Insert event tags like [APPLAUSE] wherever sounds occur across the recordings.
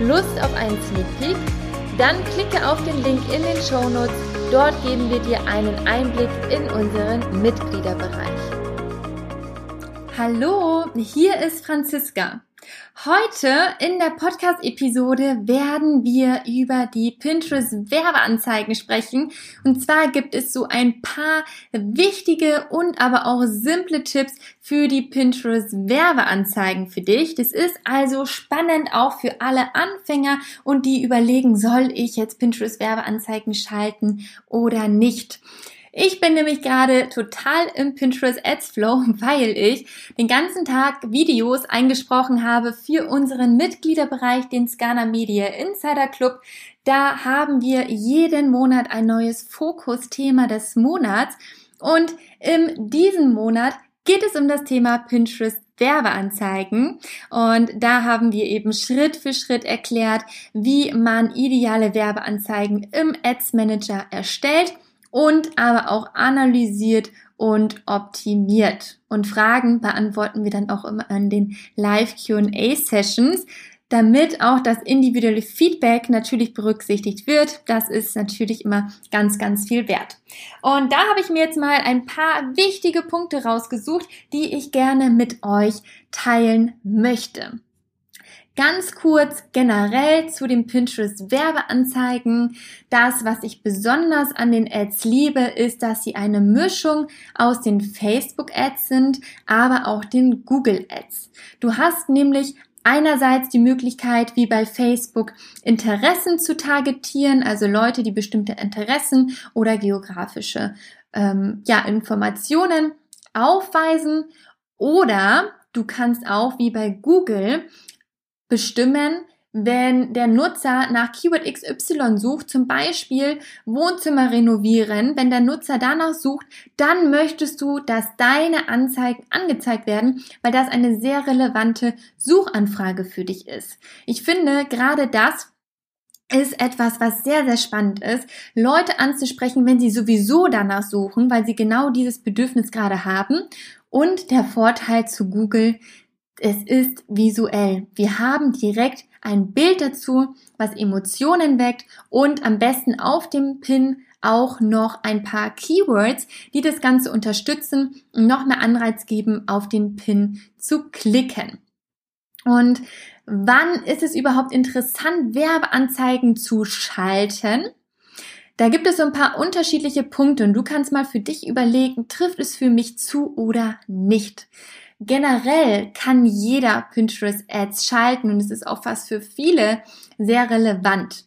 Lust auf einen Sneak Peek? Dann klicke auf den Link in den Show Notes. Dort geben wir dir einen Einblick in unseren Mitgliederbereich. Hallo, hier ist Franziska. Heute in der Podcast-Episode werden wir über die Pinterest-Werbeanzeigen sprechen. Und zwar gibt es so ein paar wichtige und aber auch simple Tipps für die Pinterest-Werbeanzeigen für dich. Das ist also spannend auch für alle Anfänger und die überlegen, soll ich jetzt Pinterest-Werbeanzeigen schalten oder nicht. Ich bin nämlich gerade total im Pinterest Ads Flow, [LAUGHS] weil ich den ganzen Tag Videos eingesprochen habe für unseren Mitgliederbereich, den Scana Media Insider Club. Da haben wir jeden Monat ein neues Fokusthema des Monats und in diesem Monat geht es um das Thema Pinterest Werbeanzeigen. Und da haben wir eben Schritt für Schritt erklärt, wie man ideale Werbeanzeigen im Ads Manager erstellt und aber auch analysiert und optimiert. Und Fragen beantworten wir dann auch immer an den Live QA Sessions, damit auch das individuelle Feedback natürlich berücksichtigt wird. Das ist natürlich immer ganz, ganz viel wert. Und da habe ich mir jetzt mal ein paar wichtige Punkte rausgesucht, die ich gerne mit euch teilen möchte. Ganz kurz generell zu den Pinterest Werbeanzeigen. Das, was ich besonders an den Ads liebe, ist, dass sie eine Mischung aus den Facebook Ads sind, aber auch den Google Ads. Du hast nämlich Einerseits die Möglichkeit, wie bei Facebook, Interessen zu targetieren, also Leute, die bestimmte Interessen oder geografische ähm, ja, Informationen aufweisen. Oder du kannst auch wie bei Google bestimmen, wenn der Nutzer nach Keyword XY sucht, zum Beispiel Wohnzimmer renovieren, wenn der Nutzer danach sucht, dann möchtest du, dass deine Anzeigen angezeigt werden, weil das eine sehr relevante Suchanfrage für dich ist. Ich finde gerade das ist etwas, was sehr, sehr spannend ist, Leute anzusprechen, wenn sie sowieso danach suchen, weil sie genau dieses Bedürfnis gerade haben. Und der Vorteil zu Google, es ist visuell. Wir haben direkt ein Bild dazu, was Emotionen weckt und am besten auf dem Pin auch noch ein paar Keywords, die das Ganze unterstützen und noch mehr Anreiz geben, auf den Pin zu klicken. Und wann ist es überhaupt interessant, Werbeanzeigen zu schalten? Da gibt es so ein paar unterschiedliche Punkte und du kannst mal für dich überlegen, trifft es für mich zu oder nicht. Generell kann jeder Pinterest Ads schalten und es ist auch fast für viele sehr relevant.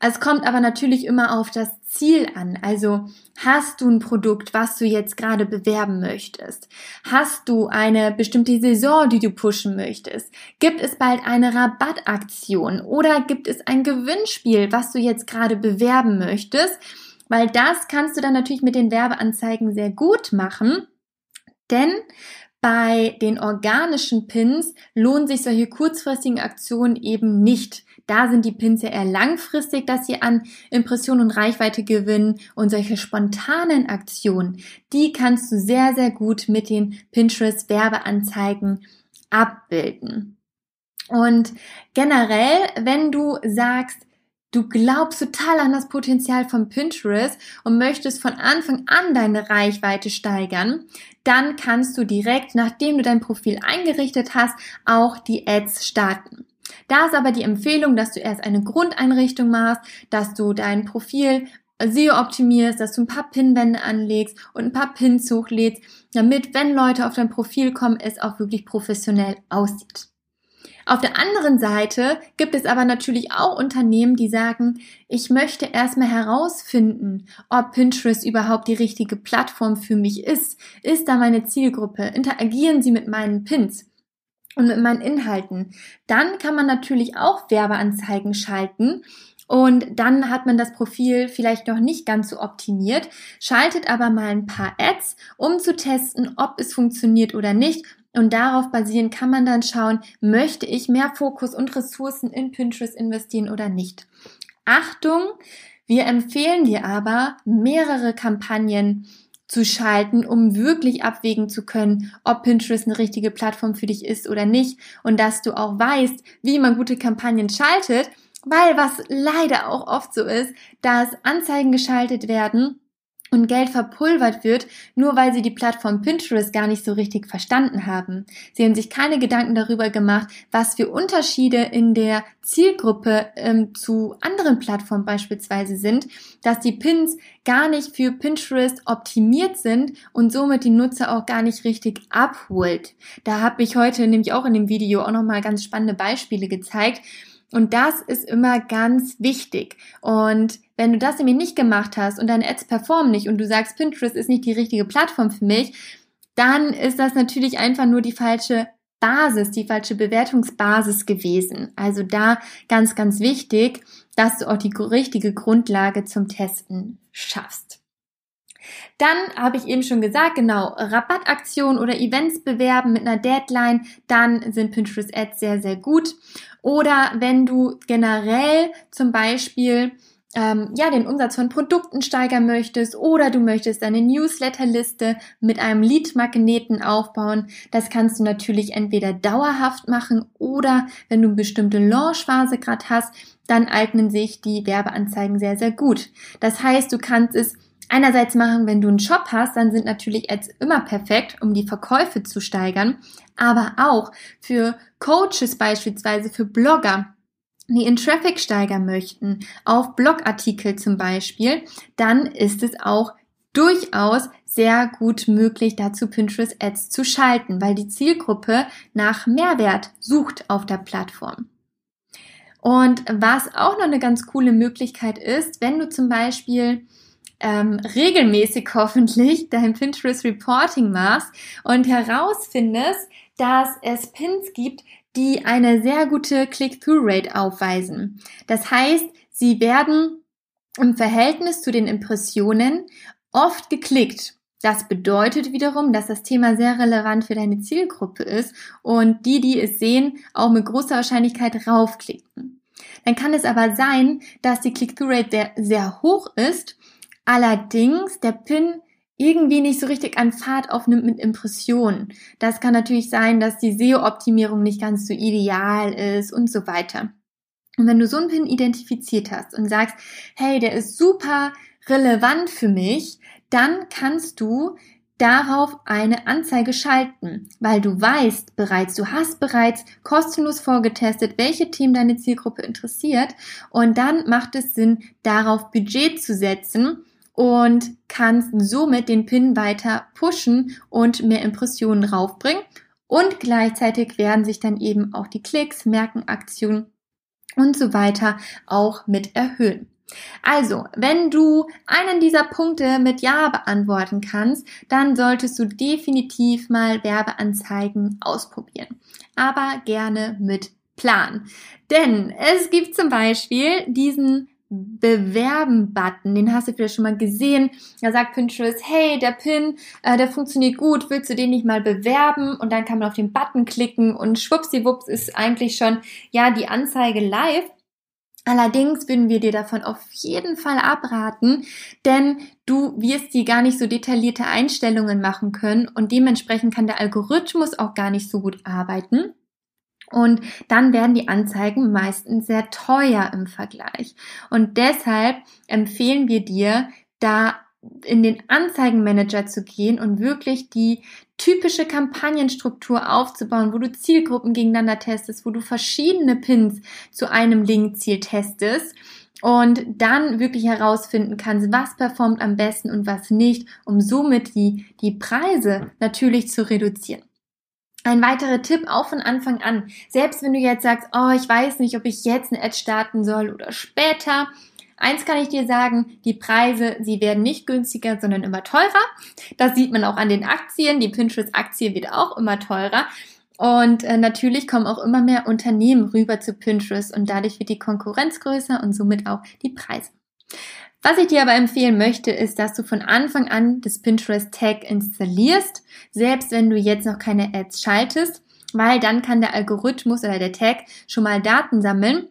Es kommt aber natürlich immer auf das Ziel an. Also hast du ein Produkt, was du jetzt gerade bewerben möchtest? Hast du eine bestimmte Saison, die du pushen möchtest? Gibt es bald eine Rabattaktion oder gibt es ein Gewinnspiel, was du jetzt gerade bewerben möchtest? Weil das kannst du dann natürlich mit den Werbeanzeigen sehr gut machen. Denn bei den organischen Pins lohnen sich solche kurzfristigen Aktionen eben nicht. Da sind die Pins ja eher langfristig, dass sie an Impression und Reichweite gewinnen und solche spontanen Aktionen, die kannst du sehr, sehr gut mit den Pinterest Werbeanzeigen abbilden. Und generell, wenn du sagst, du glaubst total an das Potenzial von Pinterest und möchtest von Anfang an deine Reichweite steigern, dann kannst du direkt, nachdem du dein Profil eingerichtet hast, auch die Ads starten. Da ist aber die Empfehlung, dass du erst eine Grundeinrichtung machst, dass du dein Profil SEO optimierst, dass du ein paar Pinwände anlegst und ein paar Pins hochlädst, damit, wenn Leute auf dein Profil kommen, es auch wirklich professionell aussieht. Auf der anderen Seite gibt es aber natürlich auch Unternehmen, die sagen, ich möchte erstmal herausfinden, ob Pinterest überhaupt die richtige Plattform für mich ist. Ist da meine Zielgruppe? Interagieren sie mit meinen Pins? und mit meinen Inhalten. Dann kann man natürlich auch Werbeanzeigen schalten und dann hat man das Profil vielleicht noch nicht ganz so optimiert, schaltet aber mal ein paar Ads, um zu testen, ob es funktioniert oder nicht und darauf basierend kann man dann schauen, möchte ich mehr Fokus und Ressourcen in Pinterest investieren oder nicht. Achtung, wir empfehlen dir aber, mehrere Kampagnen zu schalten, um wirklich abwägen zu können, ob Pinterest eine richtige Plattform für dich ist oder nicht und dass du auch weißt, wie man gute Kampagnen schaltet, weil was leider auch oft so ist, dass Anzeigen geschaltet werden, und Geld verpulvert wird, nur weil sie die Plattform Pinterest gar nicht so richtig verstanden haben. Sie haben sich keine Gedanken darüber gemacht, was für Unterschiede in der Zielgruppe ähm, zu anderen Plattformen beispielsweise sind, dass die Pins gar nicht für Pinterest optimiert sind und somit die Nutzer auch gar nicht richtig abholt. Da habe ich heute nämlich auch in dem Video auch nochmal ganz spannende Beispiele gezeigt. Und das ist immer ganz wichtig. Und wenn du das nämlich nicht gemacht hast und deine Ads performen nicht und du sagst, Pinterest ist nicht die richtige Plattform für mich, dann ist das natürlich einfach nur die falsche Basis, die falsche Bewertungsbasis gewesen. Also da ganz, ganz wichtig, dass du auch die richtige Grundlage zum Testen schaffst. Dann habe ich eben schon gesagt, genau, Rabattaktionen oder Events bewerben mit einer Deadline, dann sind Pinterest Ads sehr, sehr gut. Oder wenn du generell zum Beispiel ähm, ja, den Umsatz von Produkten steigern möchtest oder du möchtest deine Newsletterliste mit einem Lead-Magneten aufbauen. Das kannst du natürlich entweder dauerhaft machen oder wenn du eine bestimmte Launchphase gerade hast, dann eignen sich die Werbeanzeigen sehr, sehr gut. Das heißt, du kannst es einerseits machen, wenn du einen Shop hast, dann sind natürlich Ads immer perfekt, um die Verkäufe zu steigern, aber auch für Coaches beispielsweise, für Blogger, die in Traffic steigern möchten, auf Blogartikel zum Beispiel, dann ist es auch durchaus sehr gut möglich, dazu Pinterest Ads zu schalten, weil die Zielgruppe nach Mehrwert sucht auf der Plattform. Und was auch noch eine ganz coole Möglichkeit ist, wenn du zum Beispiel ähm, regelmäßig hoffentlich dein Pinterest Reporting machst und herausfindest, dass es Pins gibt, die eine sehr gute Click-Through-Rate aufweisen. Das heißt, sie werden im Verhältnis zu den Impressionen oft geklickt. Das bedeutet wiederum, dass das Thema sehr relevant für deine Zielgruppe ist und die, die es sehen, auch mit großer Wahrscheinlichkeit raufklicken. Dann kann es aber sein, dass die Click-Through-Rate sehr, sehr hoch ist, allerdings der Pin irgendwie nicht so richtig an Fahrt aufnimmt mit Impressionen. Das kann natürlich sein, dass die SEO-Optimierung nicht ganz so ideal ist und so weiter. Und wenn du so einen Pin identifiziert hast und sagst, hey, der ist super relevant für mich, dann kannst du darauf eine Anzeige schalten, weil du weißt bereits, du hast bereits kostenlos vorgetestet, welche Themen deine Zielgruppe interessiert und dann macht es Sinn, darauf Budget zu setzen und kannst somit den Pin weiter pushen und mehr Impressionen raufbringen. Und gleichzeitig werden sich dann eben auch die Klicks, Merkenaktionen und so weiter auch mit erhöhen. Also, wenn du einen dieser Punkte mit Ja beantworten kannst, dann solltest du definitiv mal Werbeanzeigen ausprobieren. Aber gerne mit Plan. Denn es gibt zum Beispiel diesen Bewerben-Button, den hast du vielleicht schon mal gesehen. Da sagt Pinterest, hey, der Pin, äh, der funktioniert gut, willst du den nicht mal bewerben? Und dann kann man auf den Button klicken und schwuppsiwupps ist eigentlich schon, ja, die Anzeige live. Allerdings würden wir dir davon auf jeden Fall abraten, denn du wirst die gar nicht so detaillierte Einstellungen machen können und dementsprechend kann der Algorithmus auch gar nicht so gut arbeiten. Und dann werden die Anzeigen meistens sehr teuer im Vergleich. Und deshalb empfehlen wir dir, da in den Anzeigenmanager zu gehen und wirklich die typische Kampagnenstruktur aufzubauen, wo du Zielgruppen gegeneinander testest, wo du verschiedene Pins zu einem Linkziel testest und dann wirklich herausfinden kannst, was performt am besten und was nicht, um somit die, die Preise natürlich zu reduzieren. Ein weiterer Tipp auch von Anfang an. Selbst wenn du jetzt sagst, oh, ich weiß nicht, ob ich jetzt eine Ad starten soll oder später. Eins kann ich dir sagen, die Preise, sie werden nicht günstiger, sondern immer teurer. Das sieht man auch an den Aktien. Die Pinterest-Aktie wird auch immer teurer. Und äh, natürlich kommen auch immer mehr Unternehmen rüber zu Pinterest und dadurch wird die Konkurrenz größer und somit auch die Preise. Was ich dir aber empfehlen möchte, ist, dass du von Anfang an das Pinterest Tag installierst, selbst wenn du jetzt noch keine Ads schaltest, weil dann kann der Algorithmus oder der Tag schon mal Daten sammeln,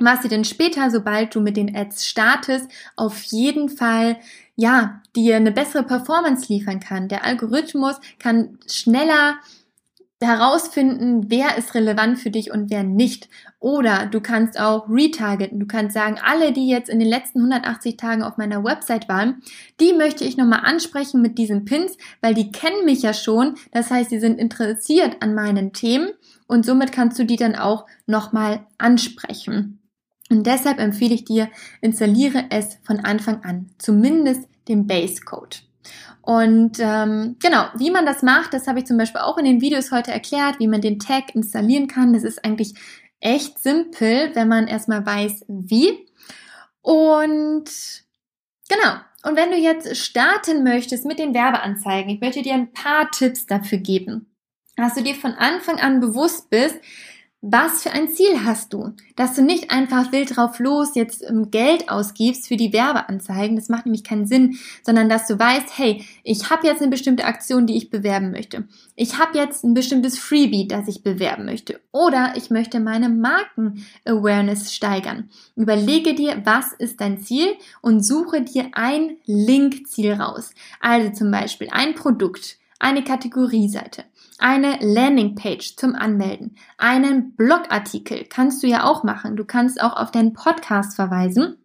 was dir denn später, sobald du mit den Ads startest, auf jeden Fall ja, dir eine bessere Performance liefern kann. Der Algorithmus kann schneller herausfinden, wer ist relevant für dich und wer nicht. Oder du kannst auch retargeten. Du kannst sagen, alle, die jetzt in den letzten 180 Tagen auf meiner Website waren, die möchte ich nochmal ansprechen mit diesen Pins, weil die kennen mich ja schon. Das heißt, sie sind interessiert an meinen Themen und somit kannst du die dann auch nochmal ansprechen. Und deshalb empfehle ich dir, installiere es von Anfang an, zumindest den Base Code. Und ähm, genau, wie man das macht, das habe ich zum Beispiel auch in den Videos heute erklärt, wie man den Tag installieren kann. Das ist eigentlich echt simpel, wenn man erstmal weiß, wie. Und genau, und wenn du jetzt starten möchtest mit den Werbeanzeigen, ich möchte dir ein paar Tipps dafür geben, dass du dir von Anfang an bewusst bist, was für ein Ziel hast du? Dass du nicht einfach wild drauf los jetzt ähm, Geld ausgibst für die Werbeanzeigen, das macht nämlich keinen Sinn, sondern dass du weißt, hey, ich habe jetzt eine bestimmte Aktion, die ich bewerben möchte. Ich habe jetzt ein bestimmtes Freebie, das ich bewerben möchte. Oder ich möchte meine Marken-Awareness steigern. Überlege dir, was ist dein Ziel und suche dir ein Link-Ziel raus. Also zum Beispiel ein Produkt, eine Kategorieseite eine Landingpage zum Anmelden, einen Blogartikel kannst du ja auch machen. Du kannst auch auf deinen Podcast verweisen.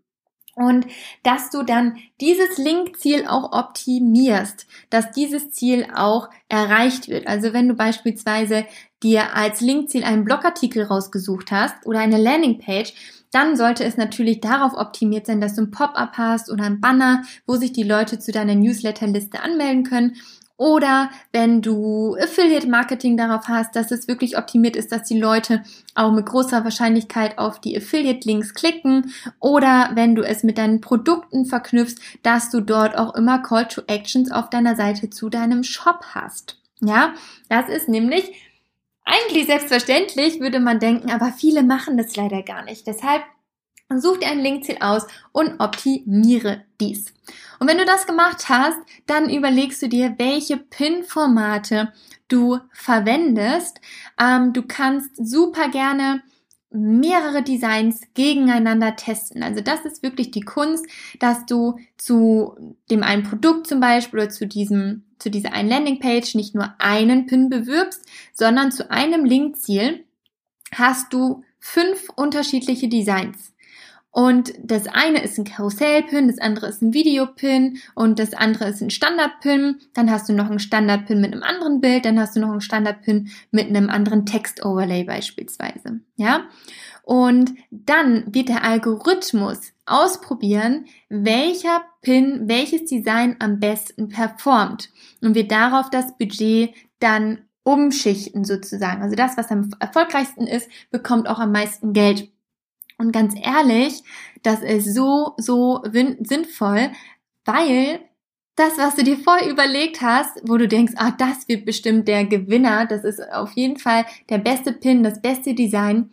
Und dass du dann dieses Linkziel auch optimierst, dass dieses Ziel auch erreicht wird. Also wenn du beispielsweise dir als Linkziel einen Blogartikel rausgesucht hast oder eine Landingpage, dann sollte es natürlich darauf optimiert sein, dass du ein Pop-up hast oder ein Banner, wo sich die Leute zu deiner Newsletterliste anmelden können oder wenn du Affiliate Marketing darauf hast, dass es wirklich optimiert ist, dass die Leute auch mit großer Wahrscheinlichkeit auf die Affiliate Links klicken. Oder wenn du es mit deinen Produkten verknüpfst, dass du dort auch immer Call to Actions auf deiner Seite zu deinem Shop hast. Ja, das ist nämlich eigentlich selbstverständlich, würde man denken, aber viele machen das leider gar nicht. Deshalb Such dir ein Linkziel aus und optimiere dies. Und wenn du das gemacht hast, dann überlegst du dir, welche Pin-Formate du verwendest. Ähm, du kannst super gerne mehrere Designs gegeneinander testen. Also das ist wirklich die Kunst, dass du zu dem einen Produkt zum Beispiel oder zu diesem, zu dieser einen Landingpage nicht nur einen Pin bewirbst, sondern zu einem Linkziel hast du fünf unterschiedliche Designs. Und das eine ist ein Karussell-Pin, das andere ist ein Videopin und das andere ist ein Standard-Pin. Dann hast du noch einen Standard-Pin mit einem anderen Bild, dann hast du noch einen Standard-Pin mit einem anderen Text-Overlay beispielsweise. Ja? Und dann wird der Algorithmus ausprobieren, welcher Pin, welches Design am besten performt und wird darauf das Budget dann umschichten sozusagen. Also das, was am erfolgreichsten ist, bekommt auch am meisten Geld. Und ganz ehrlich, das ist so, so sinnvoll, weil das, was du dir vorher überlegt hast, wo du denkst, ah, das wird bestimmt der Gewinner, das ist auf jeden Fall der beste Pin, das beste Design.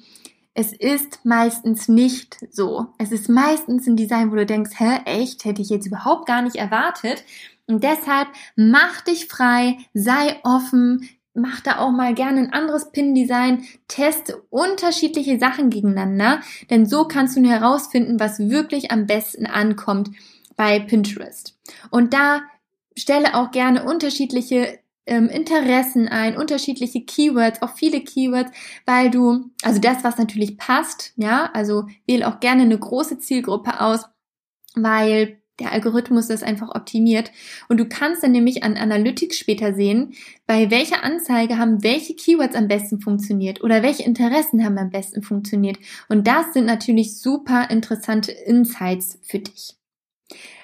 Es ist meistens nicht so. Es ist meistens ein Design, wo du denkst, hä, echt, hätte ich jetzt überhaupt gar nicht erwartet. Und deshalb mach dich frei, sei offen, mach da auch mal gerne ein anderes Pin-Design, teste unterschiedliche Sachen gegeneinander, denn so kannst du nur herausfinden, was wirklich am besten ankommt bei Pinterest. Und da stelle auch gerne unterschiedliche ähm, Interessen ein, unterschiedliche Keywords, auch viele Keywords, weil du, also das, was natürlich passt, ja, also wähle auch gerne eine große Zielgruppe aus, weil der Algorithmus das einfach optimiert. Und du kannst dann nämlich an Analytics später sehen, bei welcher Anzeige haben welche Keywords am besten funktioniert oder welche Interessen haben am besten funktioniert. Und das sind natürlich super interessante Insights für dich.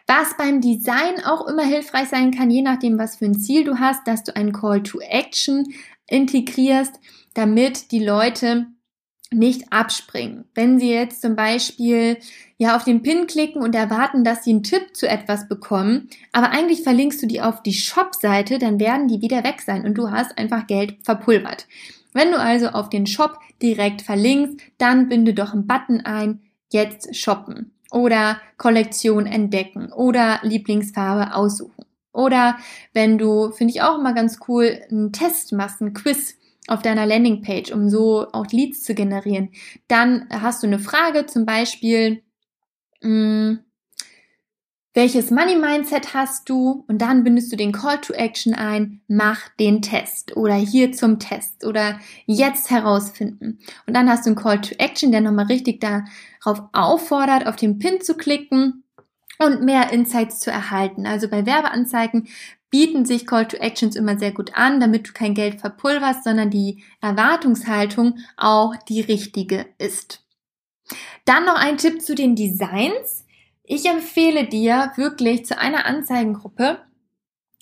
Was beim Design auch immer hilfreich sein kann, je nachdem, was für ein Ziel du hast, dass du einen Call to Action integrierst, damit die Leute nicht abspringen. Wenn Sie jetzt zum Beispiel ja auf den Pin klicken und erwarten, dass Sie einen Tipp zu etwas bekommen, aber eigentlich verlinkst du die auf die Shop-Seite, dann werden die wieder weg sein und du hast einfach Geld verpulvert. Wenn du also auf den Shop direkt verlinkst, dann binde doch einen Button ein, jetzt shoppen oder Kollektion entdecken oder Lieblingsfarbe aussuchen. Oder wenn du, finde ich auch immer ganz cool, einen Test machst, einen Quiz auf deiner Landingpage, um so auch Leads zu generieren. Dann hast du eine Frage, zum Beispiel, mh, hm, welches Money Mindset hast du? Und dann bindest du den Call to Action ein, mach den Test oder hier zum Test oder jetzt herausfinden. Und dann hast du einen Call to Action, der nochmal richtig darauf auffordert, auf den Pin zu klicken und mehr Insights zu erhalten. Also bei Werbeanzeigen bieten sich Call to Actions immer sehr gut an, damit du kein Geld verpulverst, sondern die Erwartungshaltung auch die richtige ist. Dann noch ein Tipp zu den Designs. Ich empfehle dir wirklich zu einer Anzeigengruppe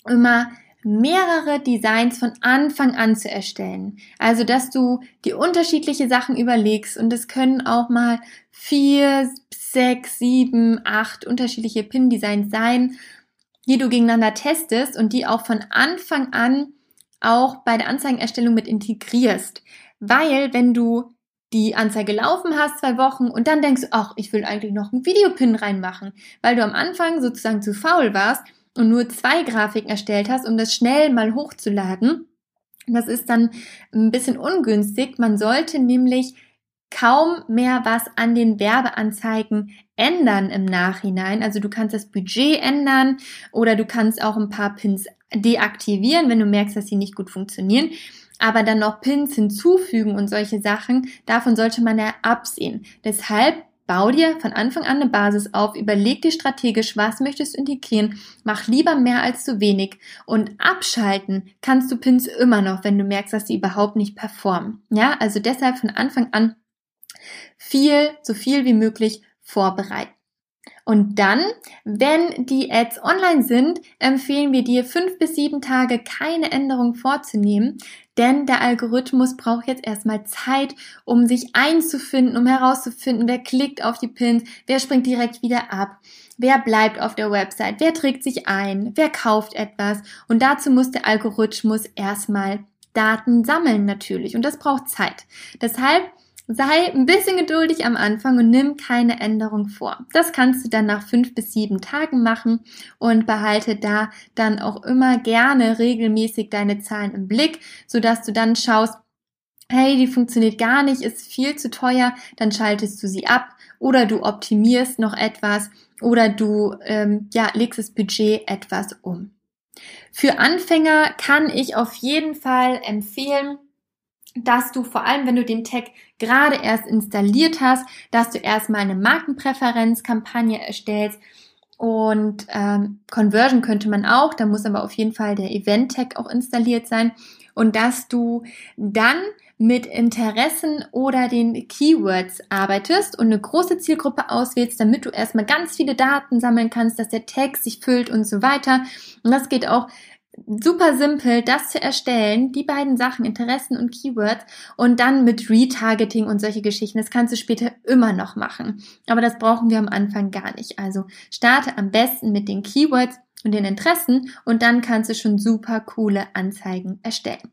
immer mehrere Designs von Anfang an zu erstellen. Also, dass du dir unterschiedliche Sachen überlegst und es können auch mal vier, sechs, sieben, acht unterschiedliche Pin-Designs sein die du gegeneinander testest und die auch von Anfang an auch bei der Anzeigenerstellung mit integrierst. Weil wenn du die Anzeige laufen hast, zwei Wochen, und dann denkst du, ach, ich will eigentlich noch einen Videopin reinmachen, weil du am Anfang sozusagen zu faul warst und nur zwei Grafiken erstellt hast, um das schnell mal hochzuladen. Das ist dann ein bisschen ungünstig. Man sollte nämlich kaum mehr was an den Werbeanzeigen ändern im Nachhinein. Also du kannst das Budget ändern oder du kannst auch ein paar Pins deaktivieren, wenn du merkst, dass sie nicht gut funktionieren. Aber dann noch Pins hinzufügen und solche Sachen, davon sollte man ja absehen. Deshalb Bau dir von Anfang an eine Basis auf, überleg dir strategisch, was möchtest du integrieren, mach lieber mehr als zu wenig und abschalten kannst du Pins immer noch, wenn du merkst, dass sie überhaupt nicht performen. Ja, also deshalb von Anfang an viel, so viel wie möglich vorbereiten. Und dann, wenn die Ads online sind, empfehlen wir dir fünf bis sieben Tage keine Änderung vorzunehmen, denn der Algorithmus braucht jetzt erstmal Zeit, um sich einzufinden, um herauszufinden, wer klickt auf die Pins, wer springt direkt wieder ab, wer bleibt auf der Website, wer trägt sich ein, wer kauft etwas. Und dazu muss der Algorithmus erstmal Daten sammeln natürlich und das braucht Zeit. Deshalb Sei ein bisschen geduldig am Anfang und nimm keine Änderung vor. Das kannst du dann nach fünf bis sieben Tagen machen und behalte da dann auch immer gerne regelmäßig deine Zahlen im Blick, sodass du dann schaust, hey, die funktioniert gar nicht, ist viel zu teuer, dann schaltest du sie ab oder du optimierst noch etwas oder du ähm, ja, legst das Budget etwas um. Für Anfänger kann ich auf jeden Fall empfehlen, dass du vor allem, wenn du den Tag gerade erst installiert hast, dass du erstmal eine Markenpräferenzkampagne erstellst und ähm, Conversion könnte man auch, da muss aber auf jeden Fall der Event-Tag auch installiert sein und dass du dann mit Interessen oder den Keywords arbeitest und eine große Zielgruppe auswählst, damit du erstmal ganz viele Daten sammeln kannst, dass der Tag sich füllt und so weiter. Und das geht auch super simpel, das zu erstellen, die beiden Sachen, Interessen und Keywords und dann mit Retargeting und solche Geschichten. Das kannst du später immer noch machen. Aber das brauchen wir am Anfang gar nicht. Also starte am besten mit den Keywords und den Interessen und dann kannst du schon super coole Anzeigen erstellen.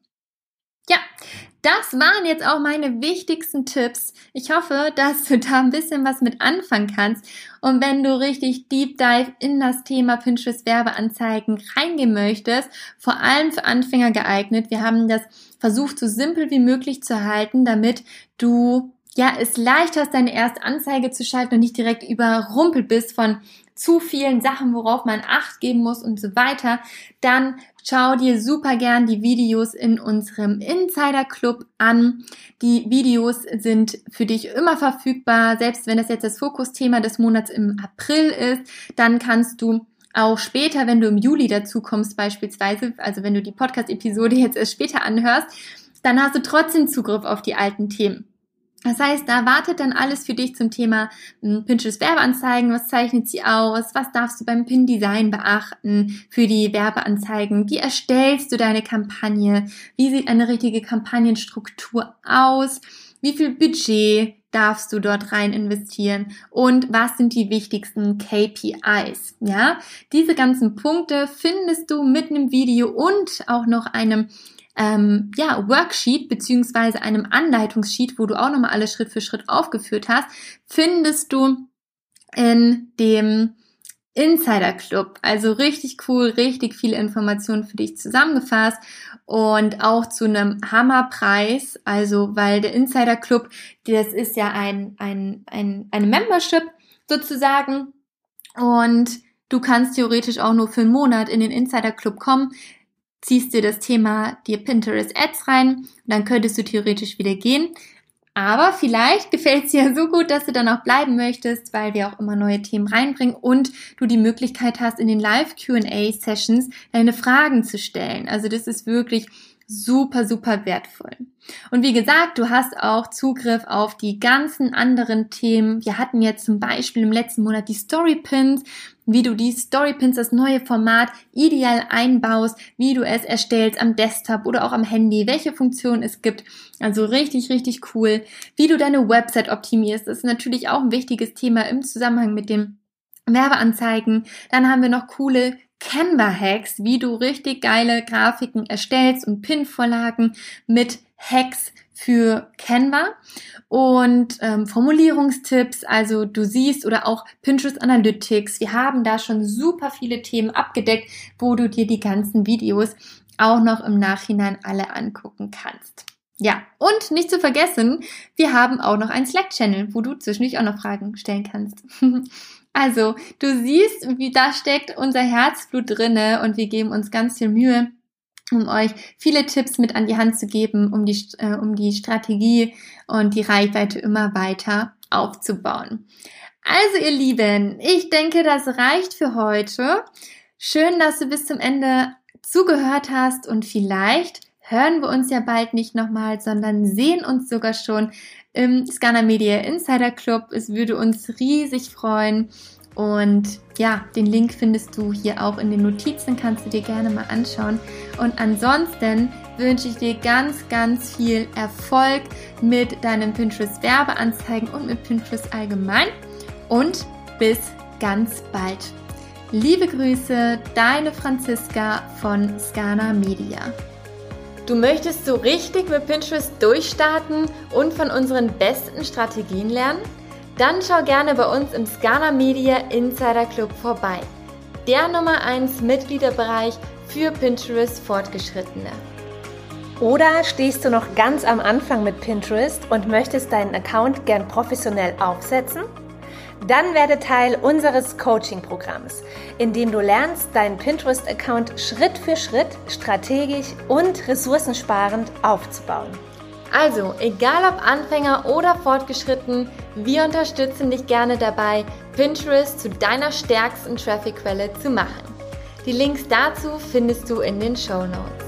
Das waren jetzt auch meine wichtigsten Tipps. Ich hoffe, dass du da ein bisschen was mit anfangen kannst. Und wenn du richtig Deep Dive in das Thema Pinterest Werbeanzeigen reingehen möchtest, vor allem für Anfänger geeignet, wir haben das versucht, so simpel wie möglich zu halten, damit du ja, es leicht hast, deine erste Anzeige zu schalten und nicht direkt überrumpelt bist von zu vielen Sachen, worauf man Acht geben muss und so weiter, dann schau dir super gern die Videos in unserem Insider Club an. Die Videos sind für dich immer verfügbar, selbst wenn das jetzt das Fokusthema des Monats im April ist, dann kannst du auch später, wenn du im Juli dazu kommst beispielsweise, also wenn du die Podcast-Episode jetzt erst später anhörst, dann hast du trotzdem Zugriff auf die alten Themen. Das heißt, da wartet dann alles für dich zum Thema hm, Pinterest Werbeanzeigen. Was zeichnet sie aus? Was darfst du beim Pin-Design beachten für die Werbeanzeigen? Wie erstellst du deine Kampagne? Wie sieht eine richtige Kampagnenstruktur aus? Wie viel Budget darfst du dort rein investieren? Und was sind die wichtigsten KPIs? Ja, diese ganzen Punkte findest du mit einem Video und auch noch einem ähm, ja, Worksheet beziehungsweise einem Anleitungssheet, wo du auch nochmal alles Schritt für Schritt aufgeführt hast, findest du in dem Insider Club. Also richtig cool, richtig viele Informationen für dich zusammengefasst und auch zu einem Hammerpreis. Also, weil der Insider Club, das ist ja ein, ein, ein, eine Membership sozusagen und du kannst theoretisch auch nur für einen Monat in den Insider Club kommen ziehst dir das Thema dir Pinterest Ads rein, dann könntest du theoretisch wieder gehen. Aber vielleicht gefällt es dir [LAUGHS] so gut, dass du dann auch bleiben möchtest, weil wir auch immer neue Themen reinbringen und du die Möglichkeit hast, in den Live QA Sessions deine Fragen zu stellen. Also das ist wirklich super, super wertvoll. Und wie gesagt, du hast auch Zugriff auf die ganzen anderen Themen. Wir hatten jetzt zum Beispiel im letzten Monat die Storypins, wie du die Storypins, das neue Format, ideal einbaust, wie du es erstellst am Desktop oder auch am Handy, welche Funktionen es gibt. Also richtig, richtig cool. Wie du deine Website optimierst, das ist natürlich auch ein wichtiges Thema im Zusammenhang mit dem Werbeanzeigen. Dann haben wir noch coole Canva-Hacks, wie du richtig geile Grafiken erstellst und Pin-Vorlagen mit Hacks für Canva und ähm, Formulierungstipps, also du siehst oder auch Pinterest Analytics. Wir haben da schon super viele Themen abgedeckt, wo du dir die ganzen Videos auch noch im Nachhinein alle angucken kannst. Ja, und nicht zu vergessen, wir haben auch noch einen Slack-Channel, wo du zwischendurch auch noch Fragen stellen kannst. [LAUGHS] also, du siehst, wie da steckt unser Herzblut drinne und wir geben uns ganz viel Mühe, um euch viele Tipps mit an die Hand zu geben, um die, äh, um die Strategie und die Reichweite immer weiter aufzubauen. Also ihr Lieben, ich denke, das reicht für heute. Schön, dass du bis zum Ende zugehört hast und vielleicht hören wir uns ja bald nicht nochmal, sondern sehen uns sogar schon im Scanner Media Insider Club. Es würde uns riesig freuen. Und ja, den Link findest du hier auch in den Notizen, kannst du dir gerne mal anschauen. Und ansonsten wünsche ich dir ganz, ganz viel Erfolg mit deinen Pinterest Werbeanzeigen und mit Pinterest allgemein. Und bis ganz bald. Liebe Grüße, deine Franziska von Scana Media. Du möchtest so richtig mit Pinterest durchstarten und von unseren besten Strategien lernen? Dann schau gerne bei uns im Scana Media Insider Club vorbei. Der Nummer 1 Mitgliederbereich für Pinterest Fortgeschrittene. Oder stehst du noch ganz am Anfang mit Pinterest und möchtest deinen Account gern professionell aufsetzen? Dann werde Teil unseres Coaching-Programms, in dem du lernst, deinen Pinterest-Account Schritt für Schritt strategisch und ressourcensparend aufzubauen. Also, egal ob Anfänger oder fortgeschritten, wir unterstützen dich gerne dabei, Pinterest zu deiner stärksten Traffic-Quelle zu machen. Die Links dazu findest du in den Show Notes.